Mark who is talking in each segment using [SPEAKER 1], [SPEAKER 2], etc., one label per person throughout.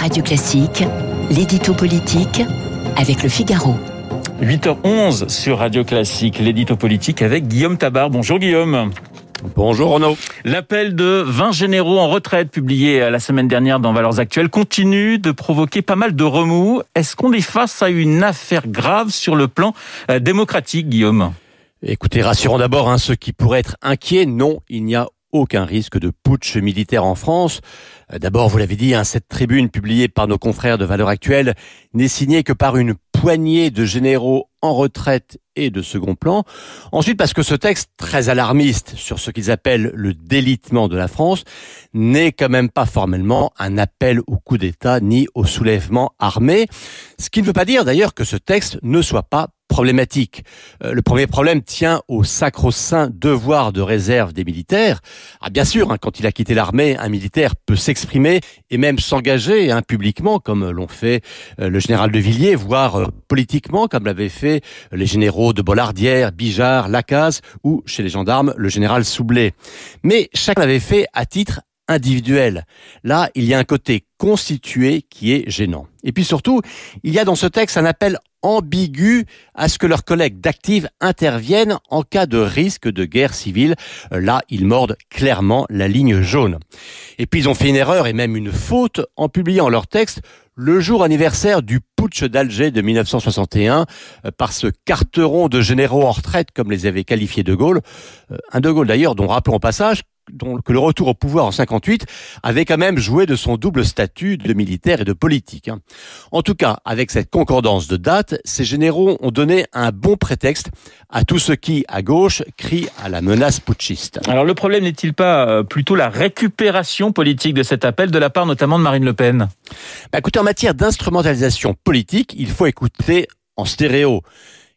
[SPEAKER 1] Radio Classique, l'édito politique avec le Figaro.
[SPEAKER 2] 8h11 sur Radio Classique, l'édito politique avec Guillaume Tabar. Bonjour Guillaume.
[SPEAKER 3] Bonjour Renaud.
[SPEAKER 2] L'appel de 20 généraux en retraite publié la semaine dernière dans Valeurs Actuelles continue de provoquer pas mal de remous. Est-ce qu'on est face à une affaire grave sur le plan euh, démocratique, Guillaume?
[SPEAKER 3] Écoutez, rassurons d'abord hein, ceux qui pourraient être inquiets. Non, il n'y a aucun risque de putsch militaire en France. Euh, d'abord, vous l'avez dit, hein, cette tribune publiée par nos confrères de Valeurs Actuelles n'est signée que par une poignée de généraux en retraite et de second plan. Ensuite, parce que ce texte très alarmiste sur ce qu'ils appellent le délitement de la France n'est quand même pas formellement un appel au coup d'État ni au soulèvement armé. Ce qui ne veut pas dire d'ailleurs que ce texte ne soit pas problématique. Euh, le premier problème tient au sacro-saint devoir de réserve des militaires. Ah, bien sûr, hein, quand il a quitté l'armée, un militaire peut s'exprimer et même s'engager hein, publiquement, comme l'ont fait euh, le général de Villiers, voire euh, politiquement, comme l'avaient fait les généraux de Bollardière, Bijard, Lacaze ou, chez les gendarmes, le général Soublé. Mais chacun l'avait fait à titre individuel. Là, il y a un côté constitué qui est gênant. Et puis surtout, il y a dans ce texte un appel ambigu à ce que leurs collègues d'Active interviennent en cas de risque de guerre civile. Là, ils mordent clairement la ligne jaune. Et puis ils ont fait une erreur et même une faute en publiant leur texte le jour anniversaire du putsch d'Alger de 1961 euh, par ce carteron de généraux en retraite, comme les avait qualifiés De Gaulle. Euh, un De Gaulle d'ailleurs dont rappelons au passage que le retour au pouvoir en 58 avait quand même joué de son double statut de militaire et de politique. Hein. En tout cas, avec cette concordance de date, ces généraux ont donné un bon prétexte à tout ce qui, à gauche, crie à la menace putschiste.
[SPEAKER 2] Alors le problème n'est-il pas euh, plutôt la récupération politique de cet appel de la part notamment de Marine Le Pen?
[SPEAKER 3] Bah, Écoutez, en matière d'instrumentalisation politique, il faut écouter en stéréo.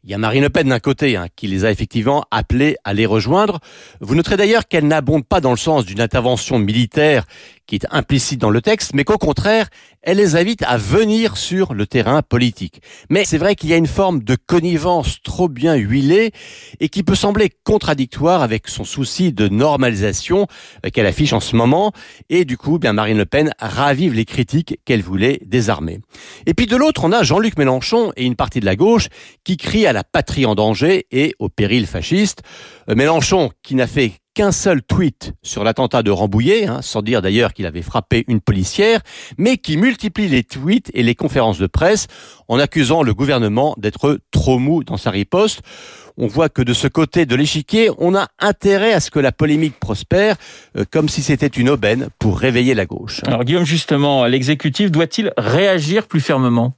[SPEAKER 3] Il y a Marine Le Pen d'un côté, hein, qui les a effectivement appelés à les rejoindre. Vous noterez d'ailleurs qu'elle n'abonde pas dans le sens d'une intervention militaire qui est implicite dans le texte, mais qu'au contraire, elle les invite à venir sur le terrain politique. Mais c'est vrai qu'il y a une forme de connivence trop bien huilée et qui peut sembler contradictoire avec son souci de normalisation euh, qu'elle affiche en ce moment. Et du coup, bien Marine Le Pen ravive les critiques qu'elle voulait désarmer. Et puis de l'autre, on a Jean-Luc Mélenchon et une partie de la gauche qui crie à la patrie en danger et au péril fasciste. Euh, Mélenchon, qui n'a fait qu'un seul tweet sur l'attentat de Rambouillet, hein, sans dire d'ailleurs qu'il avait frappé une policière, mais qui multiplie les tweets et les conférences de presse en accusant le gouvernement d'être trop mou dans sa riposte. On voit que de ce côté de l'échiquier, on a intérêt à ce que la polémique prospère, euh, comme si c'était une aubaine pour réveiller la gauche.
[SPEAKER 2] Alors Guillaume, justement, l'exécutif doit-il réagir plus fermement?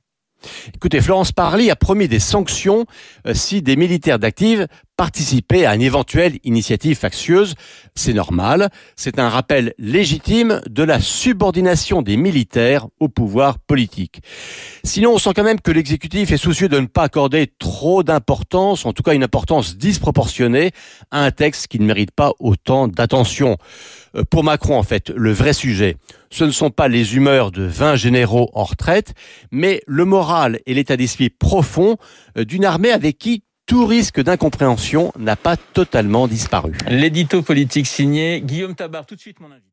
[SPEAKER 3] Écoutez, Florence Parly a promis des sanctions euh, si des militaires d'active participaient à une éventuelle initiative factieuse. C'est normal, c'est un rappel légitime de la subordination des militaires au pouvoir politique. Sinon, on sent quand même que l'exécutif est soucieux de ne pas accorder trop d'importance, en tout cas une importance disproportionnée, à un texte qui ne mérite pas autant d'attention. Euh, pour Macron, en fait, le vrai sujet, ce ne sont pas les humeurs de 20 généraux en retraite, mais le moral et l'état d'esprit profond euh, d'une armée avec qui tout risque d'incompréhension n'a pas totalement disparu.
[SPEAKER 2] L'édito politique signé Guillaume Tabar. Tout de suite, mon invité.